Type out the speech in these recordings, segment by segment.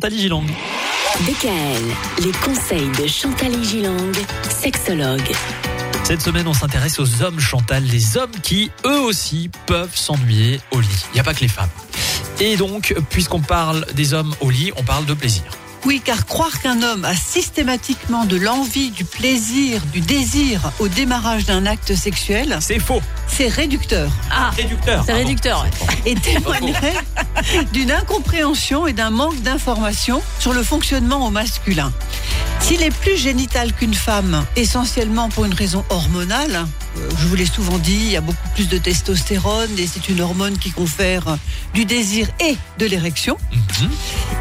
Chantal Gilang. DKL, les conseils de Chantal Gilang, sexologue. Cette semaine, on s'intéresse aux hommes, Chantal, les hommes qui, eux aussi, peuvent s'ennuyer au lit. Il n'y a pas que les femmes. Et donc, puisqu'on parle des hommes au lit, on parle de plaisir. Oui, car croire qu'un homme a systématiquement de l'envie, du plaisir, du désir au démarrage d'un acte sexuel, C'est faux. C'est réducteur Ah, Réducteur. c'est réducteur. et témoignerait d'une incompréhension et d'un manque d'information sur le fonctionnement au masculin. S'il est plus génital qu'une femme, essentiellement pour une raison hormonale, euh, je vous l'ai souvent dit, il y a beaucoup plus de testostérone et c'est une hormone qui confère du désir et de l'érection. Mhm.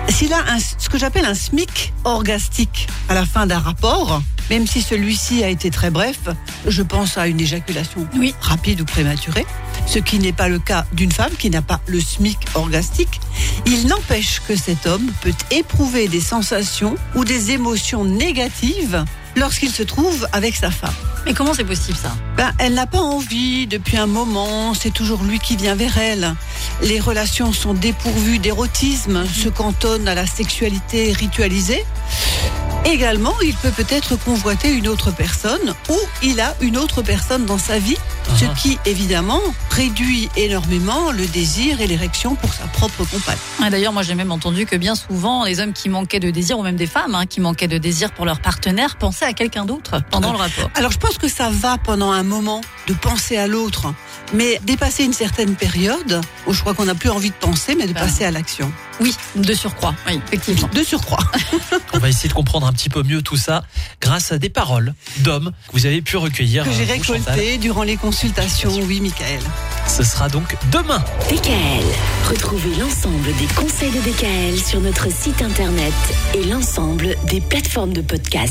S'il a un- ce que j'appelle un SMIC orgastique à la fin d'un rapport, même si celui-ci a été très bref, je pense à une éjaculation Oui. rapide ou prématurée, ce qui n'est pas le cas d'une femme qui n'a pas le SMIC orgastique. Il n'empêche que cet homme peut éprouver des sensations ou des émotions négatives lorsqu'il se trouve avec sa femme. Mais comment c'est possible ça? Ben, elle n'a pas envie depuis un moment, c'est toujours lui qui vient vers elle. Les relations sont dépourvues d'érotisme, se cantonnent à la sexualité ritualisée. Également, il peut peut-être convoiter une autre personne ou il a une autre personne dans sa vie, ce Ah. qui évidemment réduit énormément le désir et l'érection pour sa propre compagne. Ouais, D'ailleurs, moi j'ai même entendu que bien souvent, les hommes qui manquaient de désir, ou même des femmes hein, qui manquaient de désir pour leur partenaire, pensaient à quelqu'un d'autre pendant le rapport. Alors je pense que ça va pendant un moment de penser à l'autre, mais dépasser une certaine période, où je crois qu'on n'a plus envie de penser, mais de Ben. passer à l'action. Oui, de surcroît, oui, effectivement. De surcroît. On va essayer de comprendre un petit peu mieux tout ça grâce à des paroles d'hommes que vous avez pu recueillir. que j'ai euh, vous, Chantal. récolté durant les consultations. Oui, Michael. Ce sera donc demain. DKL, retrouvez l'ensemble des conseils de DKL sur notre site internet et l'ensemble des plateformes de podcast.